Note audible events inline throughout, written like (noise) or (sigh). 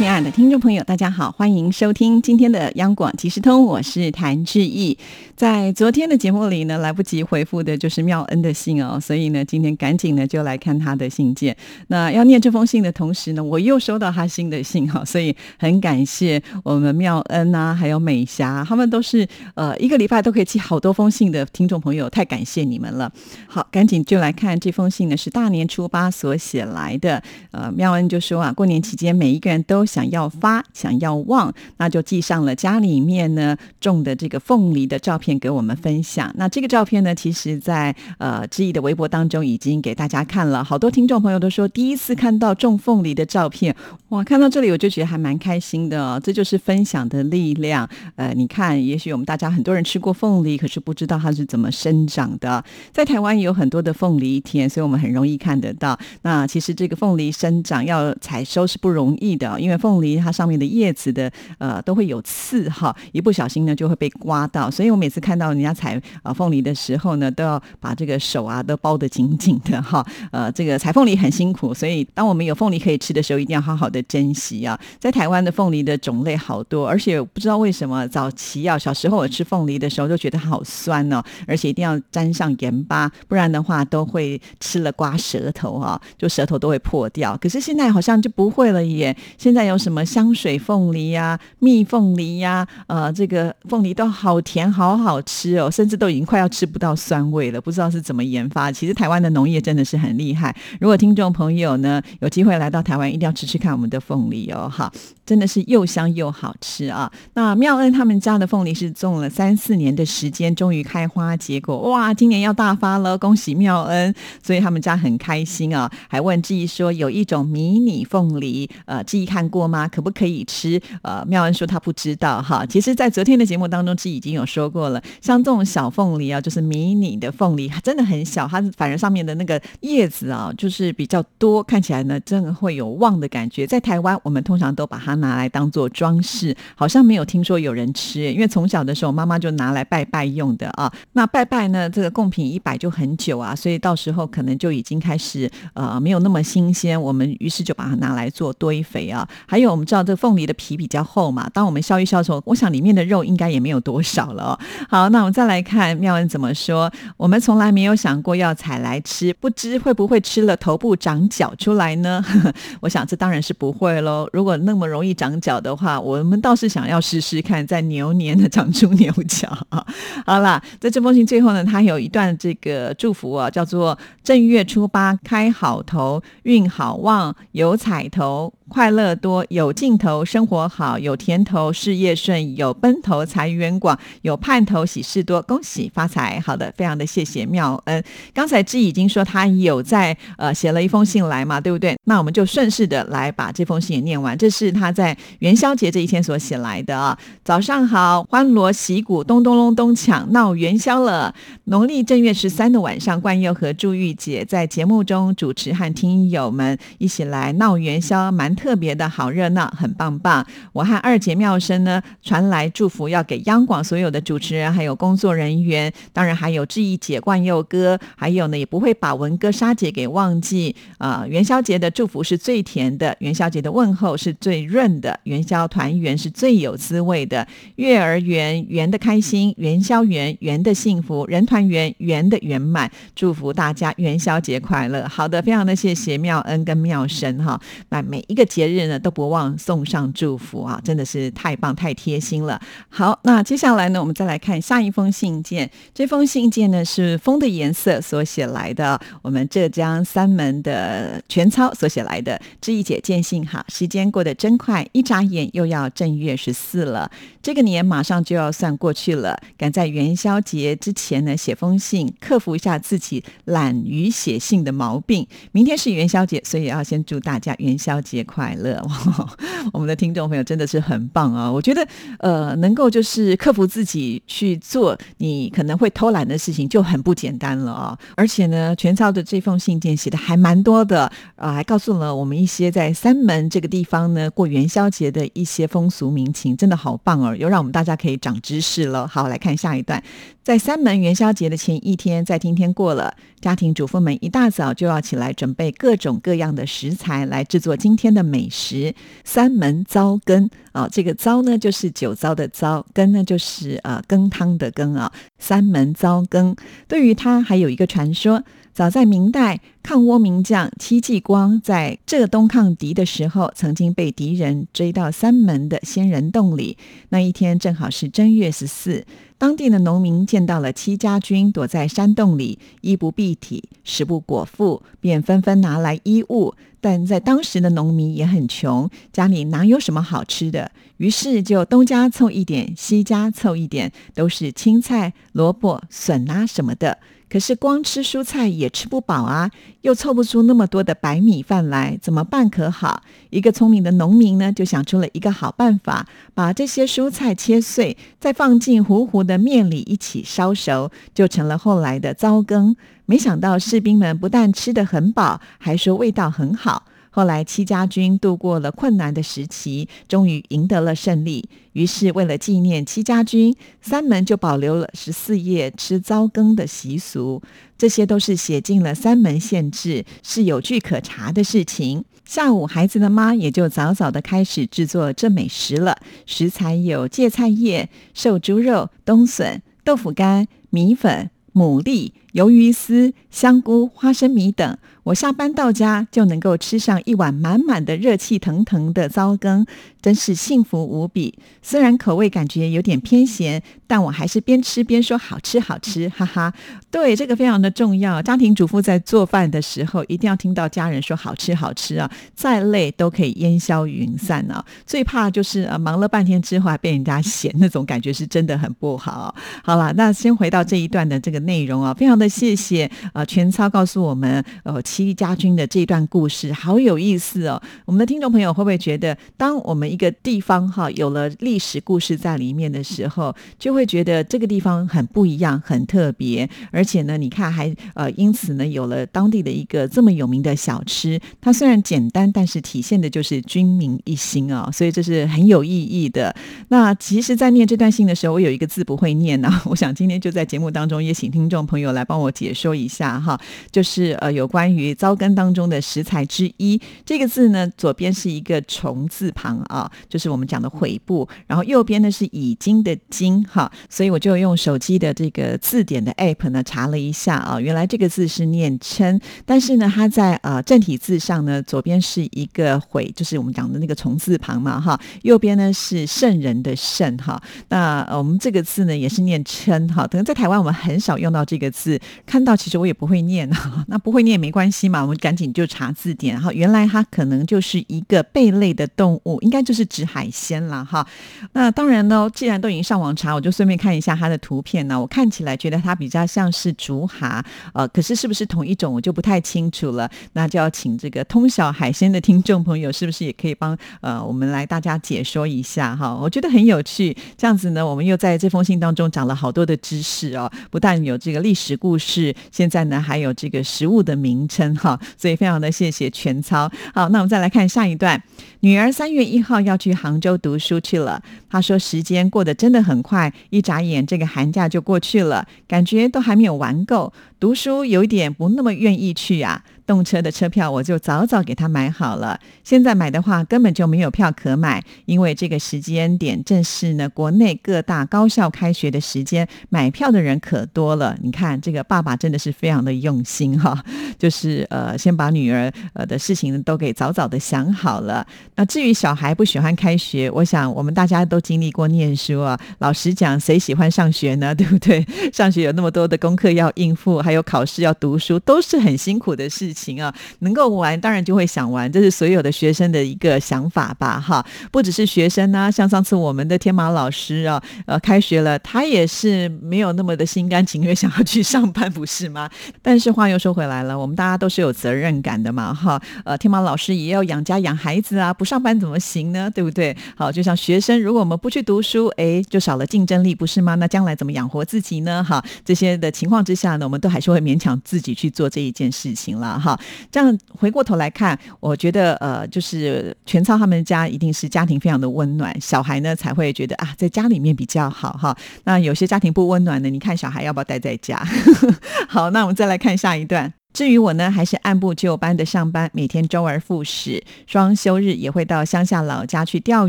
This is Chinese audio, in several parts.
亲爱的听众朋友，大家好，欢迎收听今天的央广即时通，我是谭志毅。在昨天的节目里呢，来不及回复的就是妙恩的信哦，所以呢，今天赶紧呢就来看他的信件。那要念这封信的同时呢，我又收到他新的信哈，所以很感谢我们妙恩啊，还有美霞，他们都是呃一个礼拜都可以寄好多封信的听众朋友，太感谢你们了。好，赶紧就来看这封信呢，是大年初八所写来的。呃，妙恩就说啊，过年期间每一个人都想要发，想要旺，那就寄上了家里面呢种的这个凤梨的照片给我们分享。那这个照片呢，其实在呃志毅的微博当中已经给大家看了，好多听众朋友都说第一次看到种凤梨的照片，哇，看到这里我就觉得还蛮开心的，这就是分享的力量。呃，你看，也许我们大家很多人吃过凤梨，可是不知道它是怎么生长的。在台湾有很多的凤梨田，所以我们很容易看得到。那其实这个凤梨生长要采收是不容易的，因为凤梨它上面的叶子的呃都会有刺哈，一不小心呢就会被刮到，所以我每次看到人家采呃凤梨的时候呢，都要把这个手啊都包得紧紧的哈。呃，这个采凤梨很辛苦，所以当我们有凤梨可以吃的时候，一定要好好的珍惜啊。在台湾的凤梨的种类好多，而且不知道为什么早期啊，小时候我吃凤梨的时候就觉得好酸哦，而且一定要沾上盐巴，不然的话都会吃了刮舌头啊，就舌头都会破掉。可是现在好像就不会了耶，现在有什么香水凤梨呀、蜜凤梨呀，呃，这个凤梨都好甜，好好吃哦，甚至都已经快要吃不到酸味了。不知道是怎么研发。其实台湾的农业真的是很厉害。如果听众朋友呢有机会来到台湾，一定要吃吃看我们的凤梨哦，哈，真的是又香又好吃啊。那妙恩他们家的凤梨是种了三四年的时间，终于开花结果，哇，今年要大发了，恭喜妙恩！所以他们家很开心啊，还问志毅说有一种迷你凤梨，呃，志毅看过吗？可不可以吃？呃，妙恩说他不知道哈。其实，在昨天的节目当中，志毅已经有说过了，像这种小凤梨啊，就是迷你的凤梨，真的很小，它反而上面的那个叶子啊，就是比较多，看起来呢，真的会有旺的感觉。在台湾，我们通常都把它拿来当做装饰，好像没有听说有人吃，因为从小的时候妈妈就拿来拜拜用的啊。那拜拜呢，这个贡品一摆就很久啊，所以到时候可能就已经开始呃没有那么新鲜，我们于是就把它拿来做堆肥啊。还有我们知道这个凤梨的皮比较厚嘛，当我们削一削的时候，我想里面的肉应该也没有多少了。好，那我们再来看妙恩怎么说。我们从来没有想过要采来吃，不知会不会吃了头部长角出来呢？(laughs) 我想这当然是不会喽。如果那么容易长角的话，我们倒是想要试试看，在牛年的长出牛角啊。好啦，在这封信最后呢，他有一段这个祝福啊，叫做正月初八开好头，运好旺，有彩头。快乐多，有劲头，生活好，有甜头，事业顺，有奔头，财源广，有盼头，喜事多，恭喜发财。好的，非常的谢谢妙恩。刚才志已经说他有在呃写了一封信来嘛，对不对？那我们就顺势的来把这封信也念完。这是他在元宵节这一天所写来的啊。早上好，欢锣喜鼓，咚咚隆咚锵，闹元宵了。农历正月十三的晚上，冠佑和祝玉姐在节目中主持，和听友们一起来闹元宵，蛮。特别的好热闹，很棒棒！我和二姐妙生呢传来祝福，要给央广所有的主持人还有工作人员，当然还有志毅姐、冠佑哥，还有呢也不会把文哥、沙姐给忘记啊！元宵节的祝福是最甜的，元宵节的问候是最润的，元宵团圆是最有滋味的。月儿圆，圆的开心；元宵圆，圆的幸福；人团圆，圆的圆满。祝福大家元宵节快乐！好的，非常的谢谢妙恩跟妙生哈，那每一个。节日呢都不忘送上祝福啊，真的是太棒太贴心了。好，那接下来呢，我们再来看下一封信件。这封信件呢是风的颜色所写来的，我们浙江三门的全操所写来的。知意姐见信哈，时间过得真快，一眨眼又要正月十四了，这个年马上就要算过去了。赶在元宵节之前呢写封信，克服一下自己懒于写信的毛病。明天是元宵节，所以要先祝大家元宵节快。快乐。(laughs) 我们的听众朋友真的是很棒啊！我觉得呃，能够就是克服自己去做你可能会偷懒的事情，就很不简单了啊！而且呢，全超的这封信件写的还蛮多的啊，还告诉了我们一些在三门这个地方呢过元宵节的一些风俗民情，真的好棒哦！又让我们大家可以长知识了。好，来看下一段。在三门元宵节的前一天，在今天过了，家庭主妇们一大早就要起来准备各种各样的食材来制作今天的美食。三门糟羹啊，这个糟呢就是酒糟的糟，羹呢就是呃羹汤的羹啊。三门糟羹，对于它还有一个传说。早在明代，抗倭名将戚继光在浙东抗敌的时候，曾经被敌人追到三门的仙人洞里。那一天正好是正月十四，当地的农民见到了戚家军躲在山洞里，衣不蔽体，食不果腹，便纷纷拿来衣物。但在当时的农民也很穷，家里哪有什么好吃的？于是就东家凑一点，西家凑一点，都是青菜、萝卜、笋啊什么的。可是光吃蔬菜也吃不饱啊，又凑不出那么多的白米饭来，怎么办可好？一个聪明的农民呢，就想出了一个好办法，把这些蔬菜切碎，再放进糊糊的面里一起烧熟，就成了后来的糟羹。没想到士兵们不但吃得很饱，还说味道很好。后来，戚家军度过了困难的时期，终于赢得了胜利。于是，为了纪念戚家军，三门就保留了十四夜吃糟羹的习俗。这些都是写进了三门县志，是有据可查的事情。下午，孩子的妈也就早早的开始制作这美食了。食材有芥菜叶、瘦猪肉、冬笋、豆腐干、米粉、牡蛎、鱿鱼丝、香菇、花生米等。我下班到家就能够吃上一碗满满的热气腾腾的糟羹，真是幸福无比。虽然口味感觉有点偏咸，但我还是边吃边说好吃好吃，哈哈。对，这个非常的重要。家庭主妇在做饭的时候，一定要听到家人说好吃好吃啊，再累都可以烟消云散啊。最怕就是呃忙了半天之后还被人家 (laughs) 嫌，那种感觉是真的很不好。好了，那先回到这一段的这个内容啊，非常的谢谢呃全操告诉我们呃。戚家军的这段故事好有意思哦！我们的听众朋友会不会觉得，当我们一个地方哈有了历史故事在里面的时候，就会觉得这个地方很不一样、很特别，而且呢，你看还呃因此呢有了当地的一个这么有名的小吃。它虽然简单，但是体现的就是军民一心啊，所以这是很有意义的。那其实，在念这段信的时候，我有一个字不会念呢，我想今天就在节目当中也请听众朋友来帮我解说一下哈，就是呃有关于。糟羹当中的食材之一，这个字呢，左边是一个虫字旁啊，就是我们讲的悔部，然后右边呢是已经的经哈，所以我就用手机的这个字典的 app 呢查了一下啊，原来这个字是念称，但是呢，它在呃正体字上呢，左边是一个悔，就是我们讲的那个虫字旁嘛哈，右边呢是圣人的圣哈，那我们这个字呢也是念称哈，可能在台湾我们很少用到这个字，看到其实我也不会念哈，(laughs) 那不会念没关系。嘛，我们赶紧就查字典，然后原来它可能就是一个贝类的动物，应该就是指海鲜了哈。那当然呢，既然都已经上网查，我就顺便看一下它的图片呢。我看起来觉得它比较像是竹蛤，呃，可是是不是同一种，我就不太清楚了。那就要请这个通晓海鲜的听众朋友，是不是也可以帮呃我们来大家解说一下哈？我觉得很有趣，这样子呢，我们又在这封信当中讲了好多的知识哦，不但有这个历史故故事，现在呢还有这个食物的名称。哈，所以非常的谢谢全操。好，那我们再来看下一段。女儿三月一号要去杭州读书去了。她说时间过得真的很快，一眨眼这个寒假就过去了，感觉都还没有玩够。读书有点不那么愿意去啊。动车的车票我就早早给他买好了。现在买的话根本就没有票可买，因为这个时间点正是呢国内各大高校开学的时间，买票的人可多了。你看这个爸爸真的是非常的用心哈，(laughs) 就是呃先把女儿呃的事情都给早早的想好了。那至于小孩不喜欢开学，我想我们大家都经历过念书啊。老实讲，谁喜欢上学呢？对不对？上学有那么多的功课要应付，还有考试要读书，都是很辛苦的事情。行啊，能够玩当然就会想玩，这是所有的学生的一个想法吧？哈，不只是学生呢，像上次我们的天马老师啊，呃，开学了，他也是没有那么的心甘情愿想要去上班，不是吗？(laughs) 但是话又说回来了，我们们大家都是有责任感的嘛，哈，呃，天马老师也要养家养孩子啊，不上班怎么行呢？对不对？好，就像学生，如果我们不去读书，哎，就少了竞争力，不是吗？那将来怎么养活自己呢？哈，这些的情况之下呢，我们都还是会勉强自己去做这一件事情了，好。这样回过头来看，我觉得呃，就是全超他们家一定是家庭非常的温暖，小孩呢才会觉得啊，在家里面比较好，哈。那有些家庭不温暖的，你看小孩要不要待在家？(laughs) 好，那我们再来看下一段。至于我呢，还是按部就班的上班，每天周而复始。双休日也会到乡下老家去钓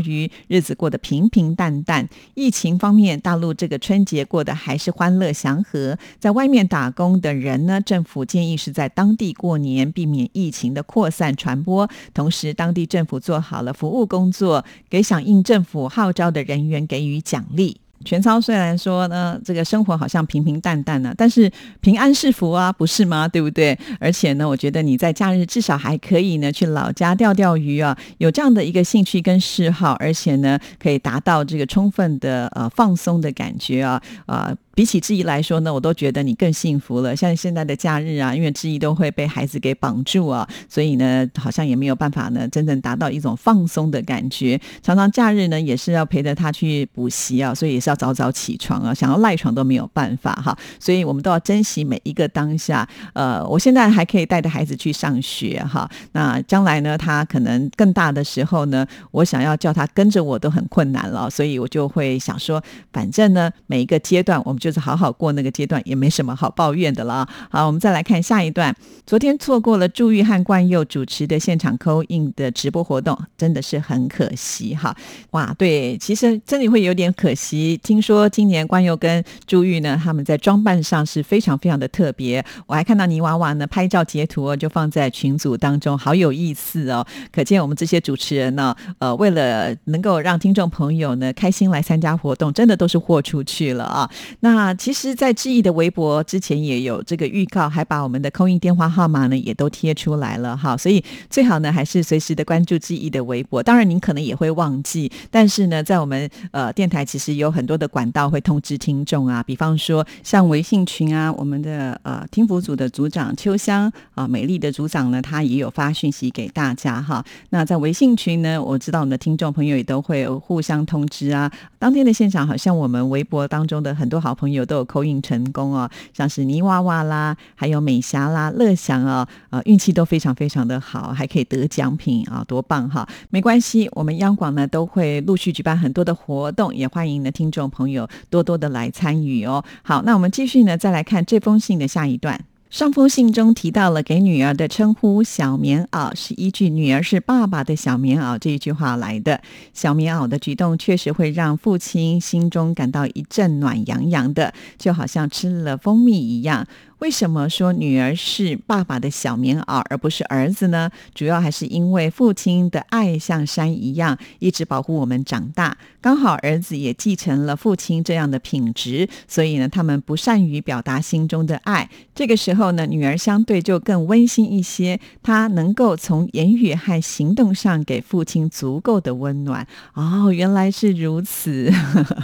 鱼，日子过得平平淡淡。疫情方面，大陆这个春节过得还是欢乐祥和。在外面打工的人呢，政府建议是在当地过年，避免疫情的扩散传播。同时，当地政府做好了服务工作，给响应政府号召的人员给予奖励。全操虽然说呢，这个生活好像平平淡淡呢，但是平安是福啊，不是吗？对不对？而且呢，我觉得你在假日至少还可以呢去老家钓钓鱼啊，有这样的一个兴趣跟嗜好，而且呢可以达到这个充分的呃放松的感觉啊啊。比起志毅来说呢，我都觉得你更幸福了。像现在的假日啊，因为志毅都会被孩子给绑住啊，所以呢，好像也没有办法呢，真正达到一种放松的感觉。常常假日呢，也是要陪着他去补习啊，所以也是要早早起床啊，想要赖床都没有办法哈。所以我们都要珍惜每一个当下。呃，我现在还可以带着孩子去上学哈，那将来呢，他可能更大的时候呢，我想要叫他跟着我都很困难了，所以我就会想说，反正呢，每一个阶段我们。就是好好过那个阶段，也没什么好抱怨的了。好，我们再来看下一段。昨天错过了祝玉和冠佑主持的现场扣印的直播活动，真的是很可惜哈。哇，对，其实真的会有点可惜。听说今年冠佑跟朱玉呢，他们在装扮上是非常非常的特别。我还看到泥娃娃呢，拍照截图就放在群组当中，好有意思哦。可见我们这些主持人呢，呃，为了能够让听众朋友呢开心来参加活动，真的都是豁出去了啊。那那其实，在志毅的微博之前也有这个预告，还把我们的空运电话号码呢也都贴出来了哈，所以最好呢还是随时的关注志毅的微博。当然，您可能也会忘记，但是呢，在我们呃电台其实有很多的管道会通知听众啊，比方说像微信群啊，我们的呃听福组的组长秋香啊，美丽的组长呢，他也有发讯息给大家哈。那在微信群呢，我知道我们的听众朋友也都会互相通知啊。当天的现场，好像我们微博当中的很多好。朋友都有扣印成功哦，像是泥娃娃啦，还有美霞啦、乐祥啊，呃，运气都非常非常的好，还可以得奖品啊，多棒哈！没关系，我们央广呢都会陆续举办很多的活动，也欢迎呢听众朋友多多的来参与哦。好，那我们继续呢，再来看这封信的下一段。上封信中提到了给女儿的称呼“小棉袄”，是依据“女儿是爸爸的小棉袄”这一句话来的。小棉袄的举动确实会让父亲心中感到一阵暖洋洋的，就好像吃了蜂蜜一样。为什么说女儿是爸爸的小棉袄，而不是儿子呢？主要还是因为父亲的爱像山一样，一直保护我们长大。刚好儿子也继承了父亲这样的品质，所以呢，他们不善于表达心中的爱。这个时候呢，女儿相对就更温馨一些，她能够从言语和行动上给父亲足够的温暖。哦，原来是如此。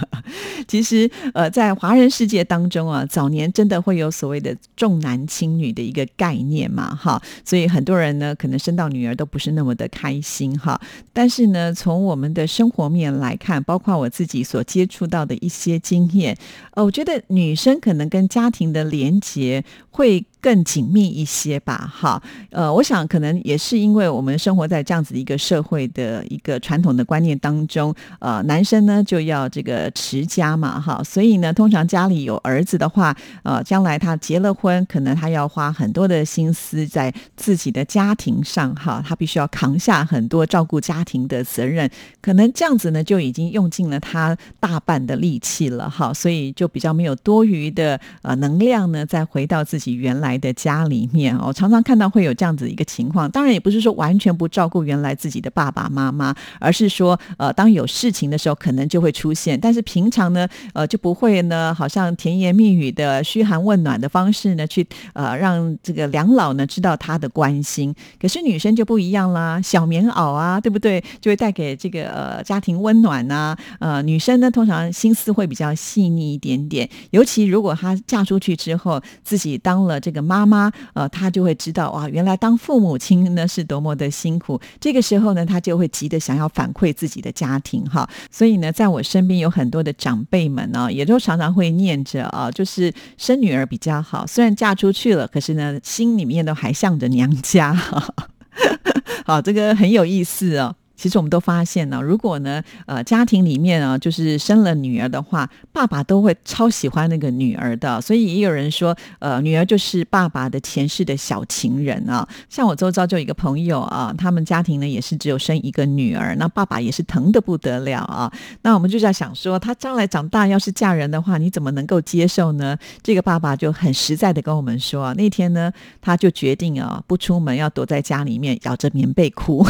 (laughs) 其实，呃，在华人世界当中啊，早年真的会有所谓的。重男轻女的一个概念嘛，哈，所以很多人呢，可能生到女儿都不是那么的开心，哈。但是呢，从我们的生活面来看，包括我自己所接触到的一些经验，呃，我觉得女生可能跟家庭的连结会。更紧密一些吧，哈，呃，我想可能也是因为我们生活在这样子一个社会的一个传统的观念当中，呃，男生呢就要这个持家嘛，哈，所以呢，通常家里有儿子的话，呃，将来他结了婚，可能他要花很多的心思在自己的家庭上，哈，他必须要扛下很多照顾家庭的责任，可能这样子呢就已经用尽了他大半的力气了，哈，所以就比较没有多余的呃能量呢，再回到自己原来。来的家里面哦，常常看到会有这样子一个情况。当然也不是说完全不照顾原来自己的爸爸妈妈，而是说呃，当有事情的时候，可能就会出现。但是平常呢，呃，就不会呢，好像甜言蜜语的嘘寒问暖的方式呢，去呃让这个两老呢知道他的关心。可是女生就不一样啦，小棉袄啊，对不对？就会带给这个呃家庭温暖呐。呃，女生呢通常心思会比较细腻一点点，尤其如果她嫁出去之后，自己当了这个。个妈妈，呃，她就会知道哇，原来当父母亲呢是多么的辛苦。这个时候呢，她就会急得想要反馈自己的家庭哈。所以呢，在我身边有很多的长辈们呢，也都常常会念着啊，就是生女儿比较好。虽然嫁出去了，可是呢，心里面都还向着娘家。(laughs) 好，这个很有意思哦。其实我们都发现呢，如果呢，呃，家庭里面啊，就是生了女儿的话，爸爸都会超喜欢那个女儿的。所以也有人说，呃，女儿就是爸爸的前世的小情人啊。像我周遭就有一个朋友啊，他们家庭呢也是只有生一个女儿，那爸爸也是疼得不得了啊。那我们就在想说，他将来长大要是嫁人的话，你怎么能够接受呢？这个爸爸就很实在的跟我们说啊，那天呢，他就决定啊，不出门，要躲在家里面咬着棉被哭。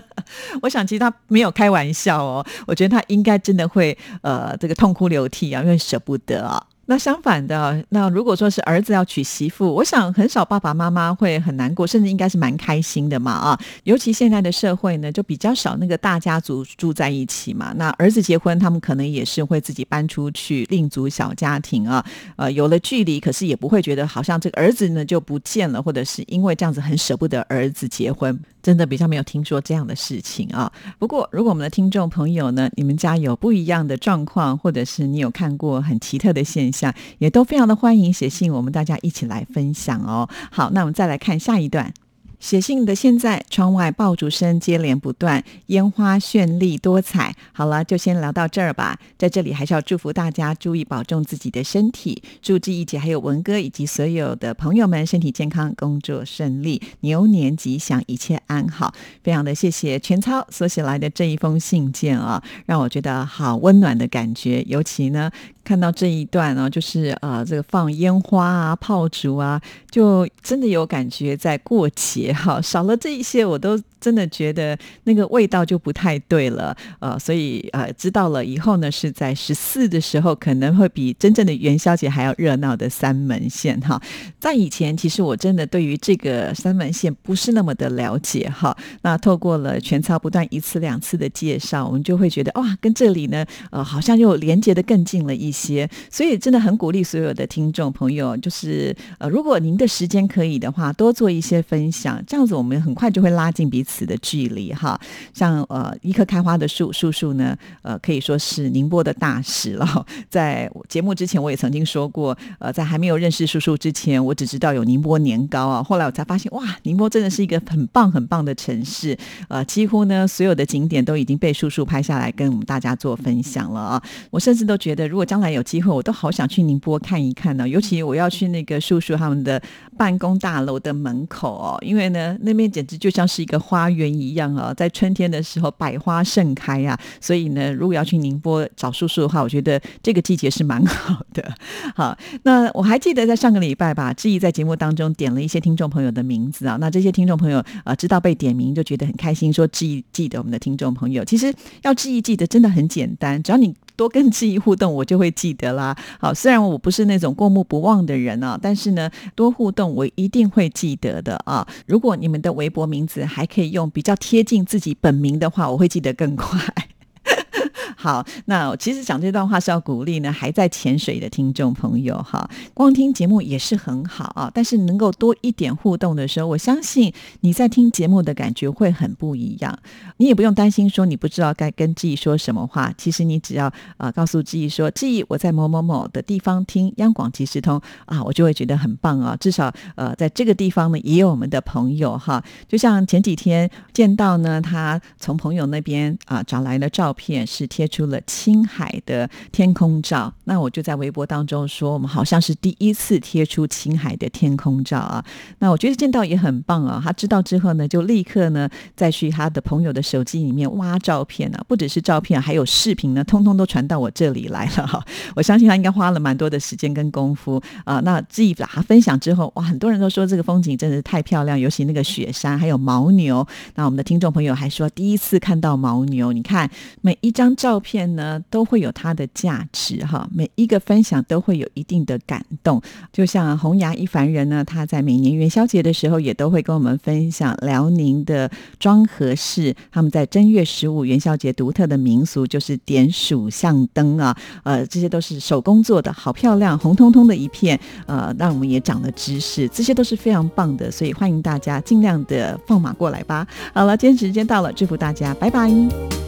(laughs) 我想，其实他没有开玩笑哦。我觉得他应该真的会，呃，这个痛哭流涕啊，因为舍不得啊。那相反的，那如果说是儿子要娶媳妇，我想很少爸爸妈妈会很难过，甚至应该是蛮开心的嘛啊！尤其现在的社会呢，就比较少那个大家族住在一起嘛。那儿子结婚，他们可能也是会自己搬出去另组小家庭啊。呃，有了距离，可是也不会觉得好像这个儿子呢就不见了，或者是因为这样子很舍不得儿子结婚，真的比较没有听说这样的事情啊。不过，如果我们的听众朋友呢，你们家有不一样的状况，或者是你有看过很奇特的现象。也都非常的欢迎写信，我们大家一起来分享哦。好，那我们再来看下一段。写信的现在，窗外爆竹声接连不断，烟花绚丽多彩。好了，就先聊到这儿吧。在这里还是要祝福大家注意保重自己的身体，祝志毅姐还有文哥以及所有的朋友们身体健康，工作顺利，牛年吉祥，一切安好。非常的谢谢全操所写来的这一封信件啊，让我觉得好温暖的感觉。尤其呢，看到这一段呢，就是呃，这个放烟花啊、炮竹啊，就真的有感觉在过节。哈，少了这一些，我都。真的觉得那个味道就不太对了，呃，所以呃，知道了以后呢，是在十四的时候，可能会比真正的元宵节还要热闹的三门线哈。在以前，其实我真的对于这个三门线不是那么的了解哈。那透过了全操不断一次两次的介绍，我们就会觉得哇，跟这里呢，呃，好像又连接的更近了一些。所以真的很鼓励所有的听众朋友，就是呃，如果您的时间可以的话，多做一些分享，这样子我们很快就会拉近彼此。的距离哈，像呃一棵开花的树，树树呢，呃可以说是宁波的大使了。(laughs) 在节目之前，我也曾经说过，呃，在还没有认识叔叔之前，我只知道有宁波年糕啊。后来我才发现，哇，宁波真的是一个很棒很棒的城市。呃，几乎呢所有的景点都已经被叔叔拍下来，跟我们大家做分享了啊。我甚至都觉得，如果将来有机会，我都好想去宁波看一看呢。尤其我要去那个叔叔他们的办公大楼的门口哦，因为呢那边简直就像是一个花。园一样啊，在春天的时候百花盛开啊，所以呢，如果要去宁波找叔叔的话，我觉得这个季节是蛮好的。好，那我还记得在上个礼拜吧，志毅在节目当中点了一些听众朋友的名字啊，那这些听众朋友啊知道被点名就觉得很开心，说志毅记得我们的听众朋友，其实要志毅记得真的很简单，只要你。多跟记忆互动，我就会记得啦。好，虽然我不是那种过目不忘的人啊，但是呢，多互动我一定会记得的啊。如果你们的微博名字还可以用比较贴近自己本名的话，我会记得更快。好，那其实讲这段话是要鼓励呢，还在潜水的听众朋友哈。光听节目也是很好啊，但是能够多一点互动的时候，我相信你在听节目的感觉会很不一样。你也不用担心说你不知道该跟记忆说什么话，其实你只要啊告诉记忆说，记忆我在某某某的地方听央广即时通啊，我就会觉得很棒啊。至少呃在这个地方呢也有我们的朋友哈。就像前几天见到呢，他从朋友那边啊找来了照片是贴。出了青海的天空照，那我就在微博当中说，我们好像是第一次贴出青海的天空照啊。那我觉得见到也很棒啊。他知道之后呢，就立刻呢再去他的朋友的手机里面挖照片呢，不只是照片，还有视频呢，通通都传到我这里来了哈。我相信他应该花了蛮多的时间跟功夫啊。那自己把它分享之后，哇，很多人都说这个风景真的是太漂亮，尤其那个雪山还有牦牛。那我们的听众朋友还说第一次看到牦牛，你看每一张照。照片呢，都会有它的价值哈。每一个分享都会有一定的感动。就像红牙一凡人呢，他在每年元宵节的时候，也都会跟我们分享辽宁的庄河市他们在正月十五元宵节独特的民俗，就是点属相灯啊。呃，这些都是手工做的，好漂亮，红彤彤的一片。呃，让我们也长了知识，这些都是非常棒的。所以欢迎大家尽量的放马过来吧。好了，今天时间到了，祝福大家，拜拜。